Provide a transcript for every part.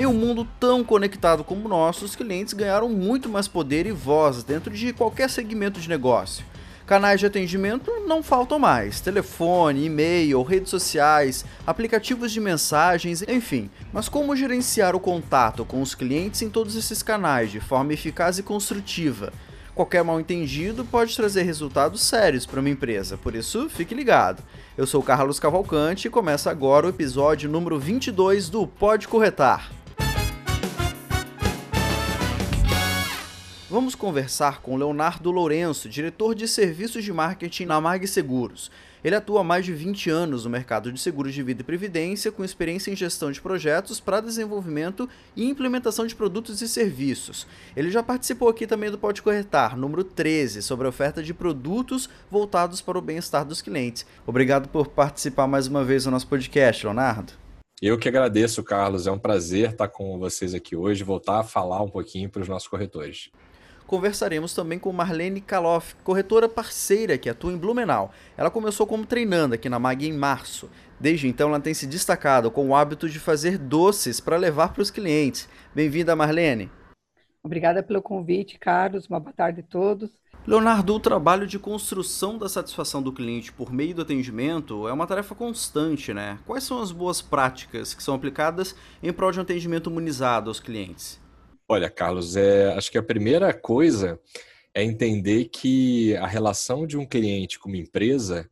Em um mundo tão conectado como o nosso, os clientes ganharam muito mais poder e voz dentro de qualquer segmento de negócio. Canais de atendimento não faltam mais: telefone, e-mail, redes sociais, aplicativos de mensagens, enfim. Mas como gerenciar o contato com os clientes em todos esses canais de forma eficaz e construtiva? Qualquer mal entendido pode trazer resultados sérios para uma empresa, por isso fique ligado. Eu sou Carlos Cavalcante e começa agora o episódio número 22 do Pode Corretar. Vamos conversar com Leonardo Lourenço, diretor de serviços de marketing na Mag Seguros. Ele atua há mais de 20 anos no mercado de seguros de vida e previdência, com experiência em gestão de projetos para desenvolvimento e implementação de produtos e serviços. Ele já participou aqui também do Pode Corretar, número 13, sobre a oferta de produtos voltados para o bem-estar dos clientes. Obrigado por participar mais uma vez do nosso podcast, Leonardo. Eu que agradeço, Carlos. É um prazer estar com vocês aqui hoje, voltar a falar um pouquinho para os nossos corretores conversaremos também com Marlene Kaloff, corretora parceira que atua em Blumenau. Ela começou como treinando aqui na MAG em março. Desde então, ela tem se destacado com o hábito de fazer doces para levar para os clientes. Bem-vinda, Marlene. Obrigada pelo convite, Carlos. Uma boa tarde a todos. Leonardo, o trabalho de construção da satisfação do cliente por meio do atendimento é uma tarefa constante, né? Quais são as boas práticas que são aplicadas em prol de um atendimento humanizado aos clientes? Olha, Carlos, é, acho que a primeira coisa é entender que a relação de um cliente com uma empresa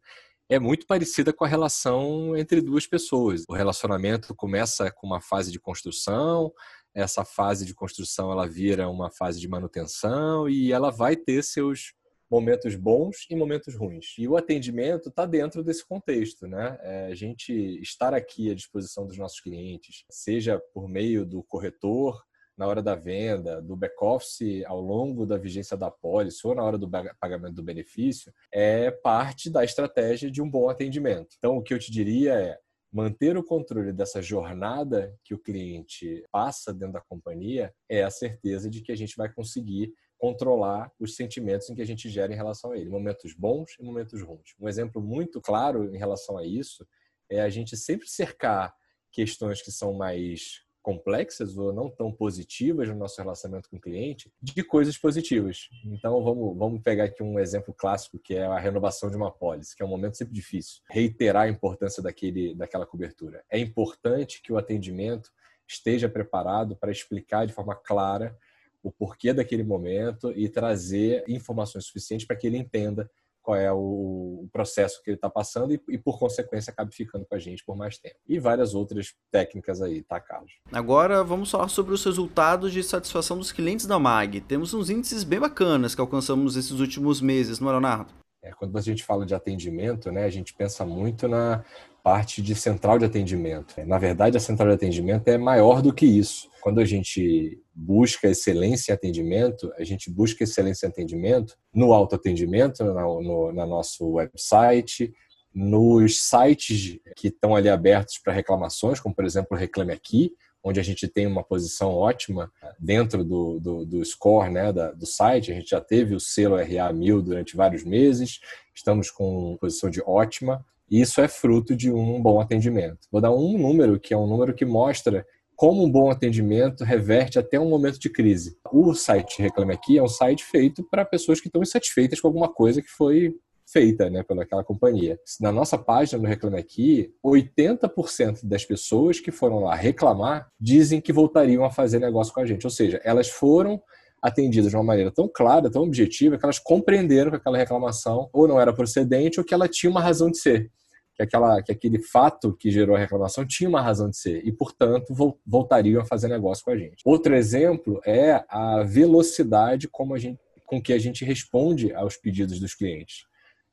é muito parecida com a relação entre duas pessoas. O relacionamento começa com uma fase de construção, essa fase de construção ela vira uma fase de manutenção e ela vai ter seus momentos bons e momentos ruins. E o atendimento está dentro desse contexto, né? É, a gente estar aqui à disposição dos nossos clientes, seja por meio do corretor, na hora da venda, do back-office ao longo da vigência da pólice ou na hora do pagamento do benefício, é parte da estratégia de um bom atendimento. Então, o que eu te diria é manter o controle dessa jornada que o cliente passa dentro da companhia é a certeza de que a gente vai conseguir controlar os sentimentos em que a gente gera em relação a ele, momentos bons e momentos ruins. Um exemplo muito claro em relação a isso é a gente sempre cercar questões que são mais complexas ou não tão positivas no nosso relacionamento com o cliente de coisas positivas. Então vamos, vamos pegar aqui um exemplo clássico que é a renovação de uma pólice, que é um momento sempre difícil. Reiterar a importância daquele, daquela cobertura. É importante que o atendimento esteja preparado para explicar de forma clara o porquê daquele momento e trazer informações suficientes para que ele entenda qual é o, processo que ele está passando e, e, por consequência, acabe ficando com a gente por mais tempo. E várias outras técnicas aí, tá, Carlos? Agora vamos falar sobre os resultados de satisfação dos clientes da MAG. Temos uns índices bem bacanas que alcançamos esses últimos meses, não é, Leonardo? É, quando a gente fala de atendimento, né, a gente pensa muito na parte de central de atendimento. Na verdade, a central de atendimento é maior do que isso. Quando a gente busca excelência em atendimento, a gente busca excelência em atendimento no autoatendimento, no, no, nosso website, nos sites que estão ali abertos para reclamações, como por exemplo Reclame Aqui, onde a gente tem uma posição ótima dentro do, do, do score né, da, do site. A gente já teve o selo RA 1000 durante vários meses, estamos com posição de ótima. E isso é fruto de um bom atendimento. Vou dar um número, que é um número que mostra como um bom atendimento reverte até um momento de crise. O site Reclame Aqui é um site feito para pessoas que estão insatisfeitas com alguma coisa que foi feita né, pelaquela companhia. Na nossa página no Reclame Aqui, 80% das pessoas que foram lá reclamar dizem que voltariam a fazer negócio com a gente. Ou seja, elas foram atendidas de uma maneira tão clara, tão objetiva, que elas compreenderam que aquela reclamação ou não era procedente ou que ela tinha uma razão de ser que, aquela, que aquele fato que gerou a reclamação tinha uma razão de ser e, portanto, voltariam a fazer negócio com a gente. Outro exemplo é a velocidade como a gente, com que a gente responde aos pedidos dos clientes.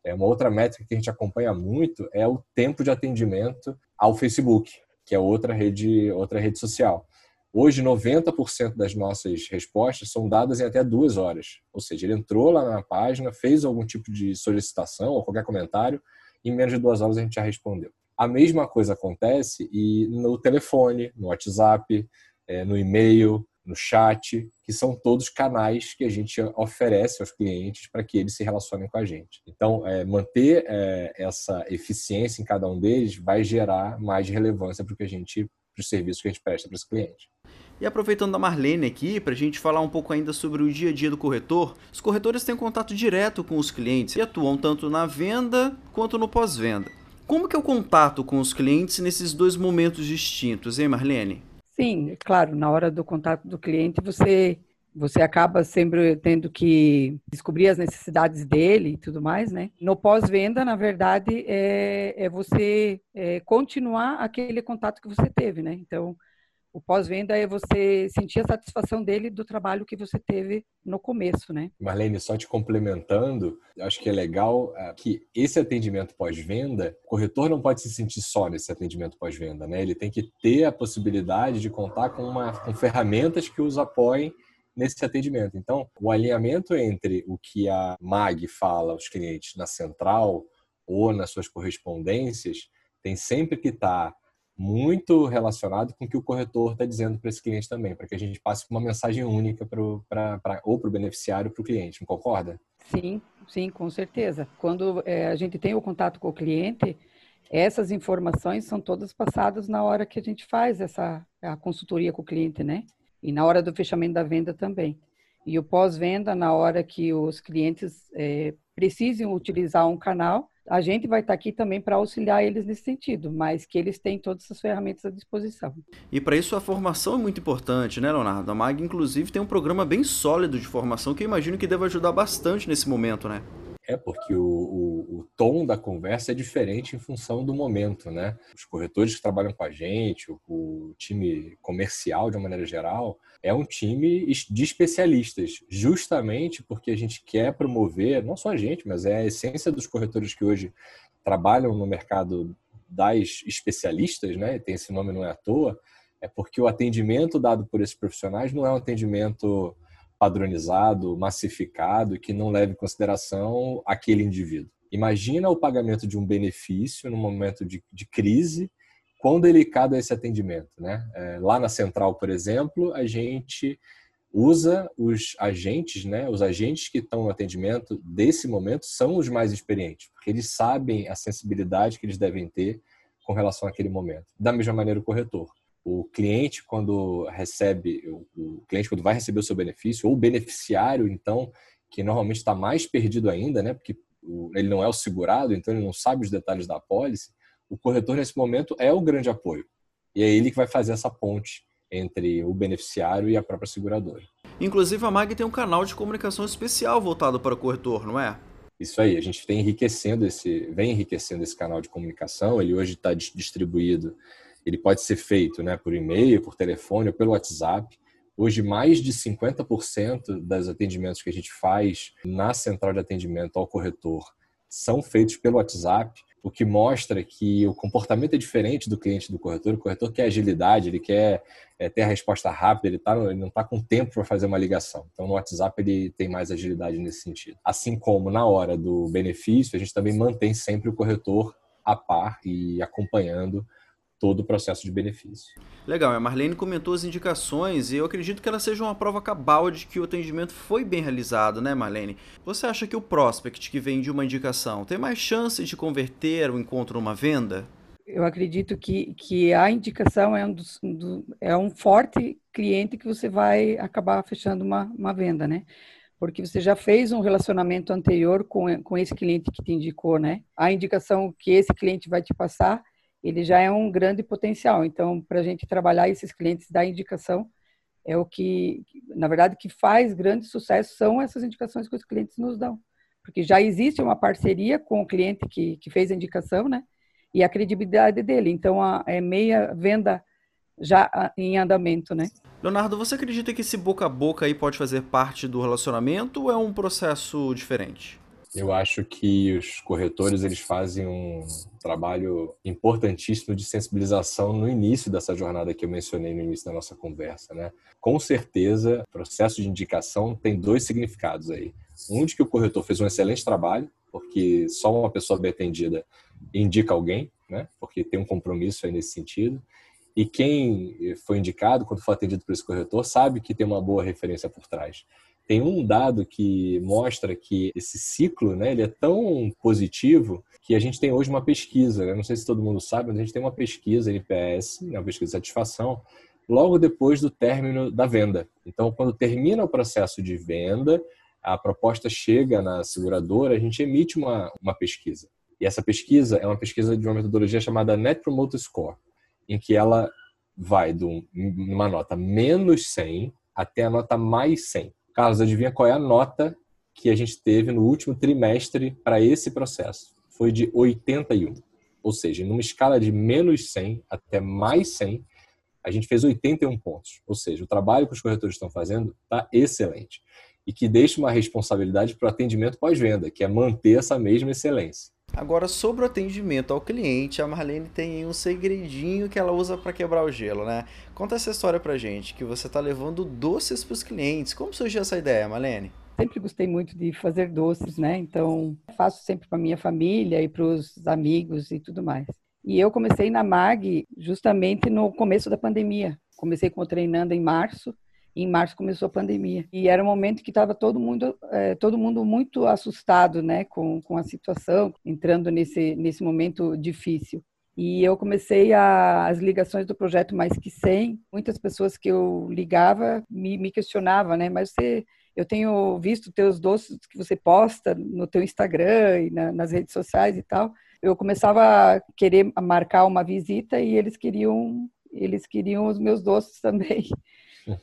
É uma outra métrica que a gente acompanha muito é o tempo de atendimento ao Facebook, que é outra rede, outra rede social. Hoje, 90% das nossas respostas são dadas em até duas horas. Ou seja, ele entrou lá na página, fez algum tipo de solicitação ou qualquer comentário, em menos de duas horas a gente já respondeu. A mesma coisa acontece e no telefone, no WhatsApp, é, no e-mail, no chat, que são todos canais que a gente oferece aos clientes para que eles se relacionem com a gente. Então, é, manter é, essa eficiência em cada um deles vai gerar mais relevância para o que a gente, para os serviços que a gente presta para os clientes. E aproveitando a Marlene aqui, para a gente falar um pouco ainda sobre o dia a dia do corretor, os corretores têm contato direto com os clientes e atuam tanto na venda quanto no pós-venda. Como que é o contato com os clientes nesses dois momentos distintos, hein, Marlene? Sim, claro, na hora do contato do cliente você você acaba sempre tendo que descobrir as necessidades dele e tudo mais, né? No pós-venda, na verdade, é, é você é, continuar aquele contato que você teve, né? Então, o pós-venda é você sentir a satisfação dele do trabalho que você teve no começo, né? Marlene, só te complementando, acho que é legal é, que esse atendimento pós-venda, o corretor não pode se sentir só nesse atendimento pós-venda, né? Ele tem que ter a possibilidade de contar com, uma, com ferramentas que os apoiem nesse atendimento. Então, o alinhamento entre o que a MAG fala aos clientes na central ou nas suas correspondências tem sempre que estar tá muito relacionado com o que o corretor está dizendo para esse cliente também, para que a gente passe uma mensagem única pro, pra, pra, ou para o beneficiário para o cliente, não concorda? Sim, sim, com certeza. Quando é, a gente tem o contato com o cliente, essas informações são todas passadas na hora que a gente faz essa a consultoria com o cliente, né? E na hora do fechamento da venda também. E o pós-venda, na hora que os clientes é, precisem utilizar um canal, a gente vai estar aqui também para auxiliar eles nesse sentido, mas que eles têm todas essas ferramentas à disposição. E para isso a formação é muito importante, né, Leonardo? A MAG, inclusive, tem um programa bem sólido de formação que eu imagino que deve ajudar bastante nesse momento, né? É, porque o, o, o, tom da conversa é diferente em função do momento, né? Os corretores que trabalham com a gente, o, o time comercial, de uma maneira geral, é um time de especialistas, justamente porque a gente quer promover, não só a gente, mas é a essência dos corretores que hoje trabalham no mercado das especialistas, né? Tem esse nome não é à toa, é porque o atendimento dado por esses profissionais não é um atendimento padronizado, massificado, que não leve em consideração aquele indivíduo. Imagina o pagamento de um benefício no momento de, de crise, quão delicado é esse atendimento. Né? É, lá na central, por exemplo, a gente usa os agentes, né? Os agentes que estão no atendimento desse momento são os mais experientes, porque eles sabem a sensibilidade que eles devem ter com relação àquele momento. Da mesma maneira, o corretor o cliente quando recebe, o cliente quando vai receber o seu benefício, ou o beneficiário, então, que normalmente está mais perdido ainda, né? Porque ele não é o segurado, então ele não sabe os detalhes da apólice. O corretor, nesse momento, é o grande apoio. E é ele que vai fazer essa ponte entre o beneficiário e a própria seguradora. Inclusive, a MAG tem um canal de comunicação especial voltado para o corretor, não é? Isso aí, a gente tem enriquecendo esse, vem enriquecendo esse canal de comunicação. Ele hoje está distribuído ele pode ser feito né, por e-mail, por telefone ou pelo WhatsApp. Hoje, mais de 50% dos atendimentos que a gente faz na central de atendimento ao corretor são feitos pelo WhatsApp, o que mostra que o comportamento é diferente do cliente do corretor. O corretor quer agilidade, ele quer é, ter a resposta rápida, ele, tá, ele não está com tempo para fazer uma ligação. Então, no WhatsApp, ele tem mais agilidade nesse sentido. Assim como na hora do benefício, a gente também mantém sempre o corretor a par e acompanhando todo o processo de benefício. Legal, a Marlene comentou as indicações e eu acredito que elas sejam uma prova cabal de que o atendimento foi bem realizado, né, Marlene? Você acha que o prospect que vem de uma indicação tem mais chance de converter o encontro numa venda? Eu acredito que, que a indicação é um, dos, do, é um forte cliente que você vai acabar fechando uma, uma venda, né? porque você já fez um relacionamento anterior com, com esse cliente que te indicou, né? A indicação que esse cliente vai te passar ele já é um grande potencial. Então, para a gente trabalhar esses clientes da indicação, é o que, na verdade, que faz grande sucesso são essas indicações que os clientes nos dão. Porque já existe uma parceria com o cliente que, que fez a indicação, né? E a credibilidade dele. Então, a, é meia venda já em andamento, né? Leonardo, você acredita que esse boca a boca aí pode fazer parte do relacionamento ou é um processo diferente? Eu acho que os corretores eles fazem um trabalho importantíssimo de sensibilização no início dessa jornada que eu mencionei no início da nossa conversa, né? Com certeza, processo de indicação tem dois significados aí. Um de que o corretor fez um excelente trabalho, porque só uma pessoa bem atendida indica alguém, né? Porque tem um compromisso aí nesse sentido. E quem foi indicado, quando for atendido por esse corretor, sabe que tem uma boa referência por trás. Tem um dado que mostra que esse ciclo né, ele é tão positivo que a gente tem hoje uma pesquisa, né? não sei se todo mundo sabe, mas a gente tem uma pesquisa NPS, né, uma pesquisa de satisfação, logo depois do término da venda. Então, quando termina o processo de venda, a proposta chega na seguradora, a gente emite uma, uma pesquisa. E essa pesquisa é uma pesquisa de uma metodologia chamada Net Promoter Score, em que ela vai de uma nota menos 100 até a nota mais 100. Carlos, adivinha qual é a nota que a gente teve no último trimestre para esse processo? Foi de 81. Ou seja, numa escala de menos 100 até mais 100, a gente fez 81 pontos. Ou seja, o trabalho que os corretores estão fazendo está excelente. E que deixa uma responsabilidade para o atendimento pós-venda, que é manter essa mesma excelência. Agora, sobre o atendimento ao cliente, a Marlene tem um segredinho que ela usa para quebrar o gelo, né? Conta essa história pra gente, que você está levando doces para os clientes. Como surgiu essa ideia, Marlene? Sempre gostei muito de fazer doces, né? Então, faço sempre para minha família e para os amigos e tudo mais. E eu comecei na MAG justamente no começo da pandemia. Comecei com treinando em março. Em março começou a pandemia. E era um momento que estava todo mundo, é, todo mundo muito assustado, né, com, com a situação, entrando nesse, nesse momento difícil. E eu comecei a, as ligações do projeto Mais Que 100. Muitas pessoas que eu ligava me, me questionavam, né? Mas você, eu tenho visto teus doces que você posta no teu Instagram e na, nas redes sociais e tal eu começava a querer marcar uma visita e eles queriam eles queriam os meus doces também.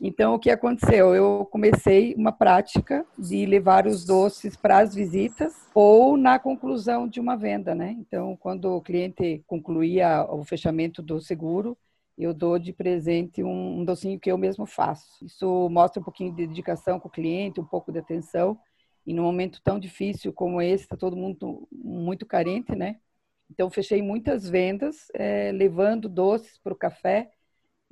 Então, o que aconteceu? Eu comecei uma prática de levar os doces para as visitas ou na conclusão de uma venda, né? Então, quando o cliente concluía o fechamento do seguro, eu dou de presente um, docinho que eu mesmo faço. Isso mostra um pouquinho de dedicação com o cliente, um pouco de atenção. E num momento tão difícil como esse, está todo mundo muito carente, né? Então, fechei muitas vendas, é, levando doces para o café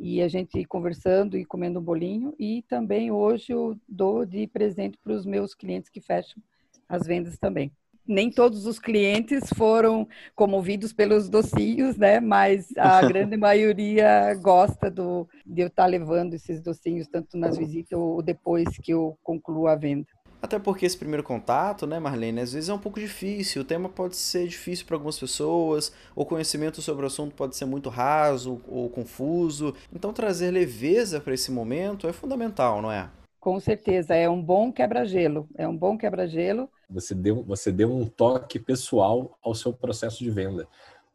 e a gente conversando e comendo um bolinho. E também hoje eu dou de presente para os meus clientes que fecham as vendas também. Nem todos os clientes foram comovidos pelos docinhos, né? Mas a grande maioria gosta do, de eu estar levando esses docinhos, tanto nas visitas ou depois que eu concluo a venda. Até porque esse primeiro contato, né, Marlene, às vezes é um pouco difícil. O tema pode ser difícil para algumas pessoas, o conhecimento sobre o assunto pode ser muito raso ou confuso. Então, trazer leveza para esse momento é fundamental, não é? Com certeza, é um bom quebra-gelo. É um bom quebra-gelo. Você deu, você deu um toque pessoal ao seu processo de venda,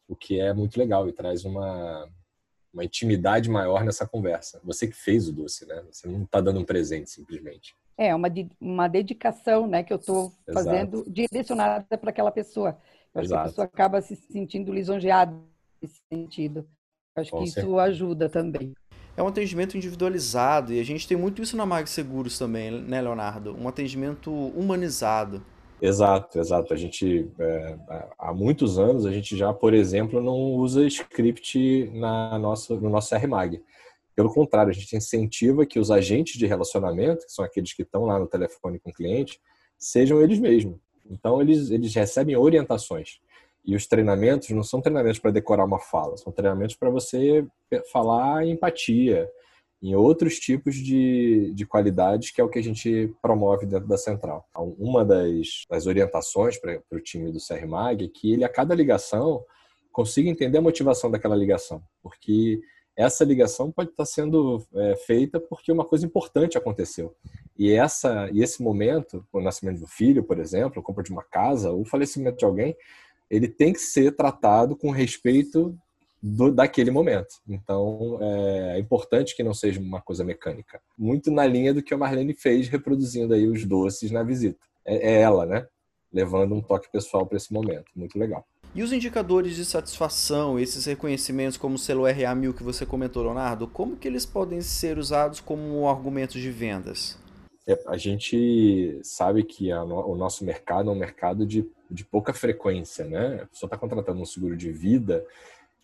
o que é muito legal e traz uma, uma intimidade maior nessa conversa. Você que fez o doce, né? Você não está dando um presente simplesmente. É, uma, uma dedicação né, que eu estou fazendo direcionada para aquela pessoa. Eu acho Exato. que a pessoa acaba se sentindo lisonjeada nesse sentido. Eu acho Com que certeza. isso ajuda também. É um atendimento individualizado e a gente tem muito isso na Mag Seguros também, né, Leonardo? Um atendimento humanizado. Exato, exato. A gente, é, há muitos anos, a gente já, por exemplo, não usa script na nossa, no nosso RMAG. Pelo contrário, a gente incentiva que os agentes de relacionamento, que são aqueles que estão lá no telefone com o cliente, sejam eles mesmos. Então, eles, eles recebem orientações. E os treinamentos não são treinamentos para decorar uma fala, são treinamentos para você falar em empatia, em outros tipos de, de qualidades, que é o que a gente promove dentro da central. Então, uma das, das orientações para o time do CRMAG é que ele, a cada ligação, consiga entender a motivação daquela ligação. Porque essa ligação pode estar sendo é, feita porque uma coisa importante aconteceu. E essa e esse momento, o nascimento do filho, por exemplo, a compra de uma casa, o falecimento de alguém, ele tem que ser tratado com respeito do, daquele momento. Então, é, é importante que não seja uma coisa mecânica. Muito na linha do que a Marlene fez, reproduzindo aí os doces na visita. É, é ela, né? Levando um toque pessoal para esse momento. Muito legal. E os indicadores de satisfação, esses reconhecimentos como o selo RA1000 que você comentou, Leonardo, como que eles podem ser usados como argumentos de vendas? É, a gente sabe que a, o nosso mercado é um mercado de, de pouca frequência, né? A pessoa está contratando um seguro de vida,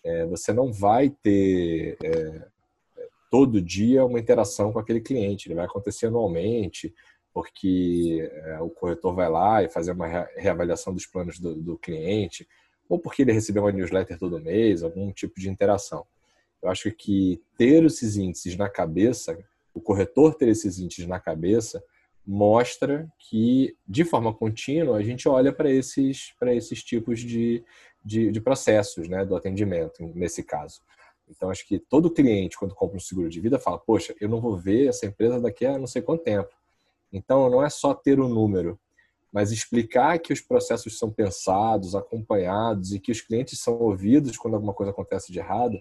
é, você não vai ter é, todo dia uma interação com aquele cliente, ele vai acontecer anualmente, porque é, o corretor vai lá e fazer uma reavaliação dos planos do, do cliente, ou porque ele recebeu uma newsletter todo mês, algum tipo de interação. Eu acho que ter esses índices na cabeça, o corretor ter esses índices na cabeça, mostra que, de forma contínua, a gente olha para esses, para esses tipos de, de, de, processos né, do atendimento, nesse caso. Então, acho que todo cliente, quando compra um seguro de vida, fala: Poxa, eu não vou ver essa empresa daqui a não sei quanto tempo. Então, não é só ter o um número, mas explicar que os processos são pensados, acompanhados e que os clientes são ouvidos quando alguma coisa acontece de errado,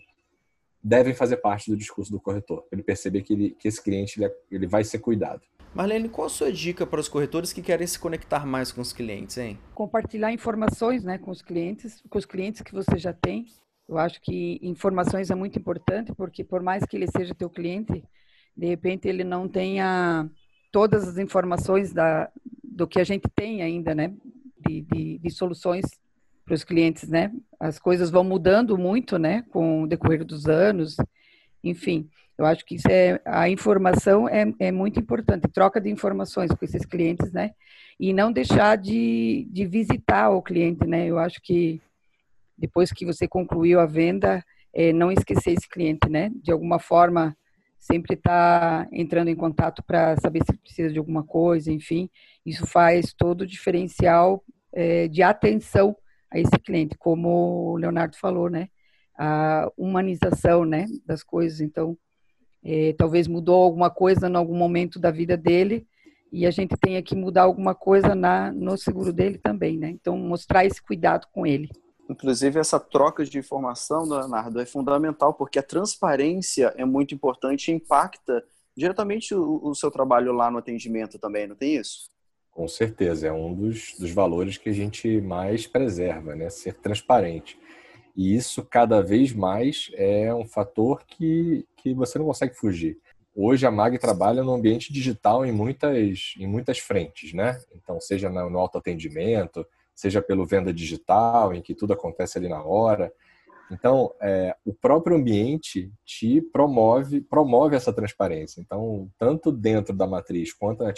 devem fazer parte do discurso do corretor. Ele perceber que, ele, que esse cliente ele, é, ele vai ser cuidado. Marlene, qual a sua dica para os corretores que querem se conectar mais com os clientes, hein? Compartilhar informações né, com os clientes, com os clientes que você já tem. Eu acho que informações é muito importante, porque por mais que ele seja teu cliente, de repente ele não tenha todas as informações da, do que a gente tem ainda, né? De, de, de soluções para os clientes, né? As coisas vão mudando muito, né? Com o decorrer dos anos, enfim. Eu acho que isso é a informação é, é muito importante, troca de informações com esses clientes, né? E não deixar de, de visitar o cliente, né? Eu acho que depois que você concluiu a venda, é, não esquecer esse cliente, né? De alguma forma, sempre estar tá entrando em contato para saber se precisa de alguma coisa, enfim. Isso faz todo o diferencial é, de atenção a esse cliente, como o Leonardo falou, né? A humanização, né, das coisas. Então, é, talvez mudou alguma coisa em algum momento da vida dele e a gente tenha que mudar alguma coisa na, no seguro dele também, né? Então, mostrar esse cuidado com ele. Inclusive, essa troca de informação, Leonardo, é fundamental, porque a transparência é muito importante e impacta diretamente o, o seu trabalho lá no atendimento também, não tem isso? Com certeza, é um dos, dos valores que a gente mais preserva, né? Ser transparente. E isso cada vez mais é um fator que, que você não consegue fugir. Hoje a MAG trabalha no ambiente digital em muitas, em muitas frentes, né? Então, seja no autoatendimento, seja pelo venda digital, em que tudo acontece ali na hora. Então, é, o próprio ambiente te promove, promove essa transparência. Então, tanto dentro da matriz quanto na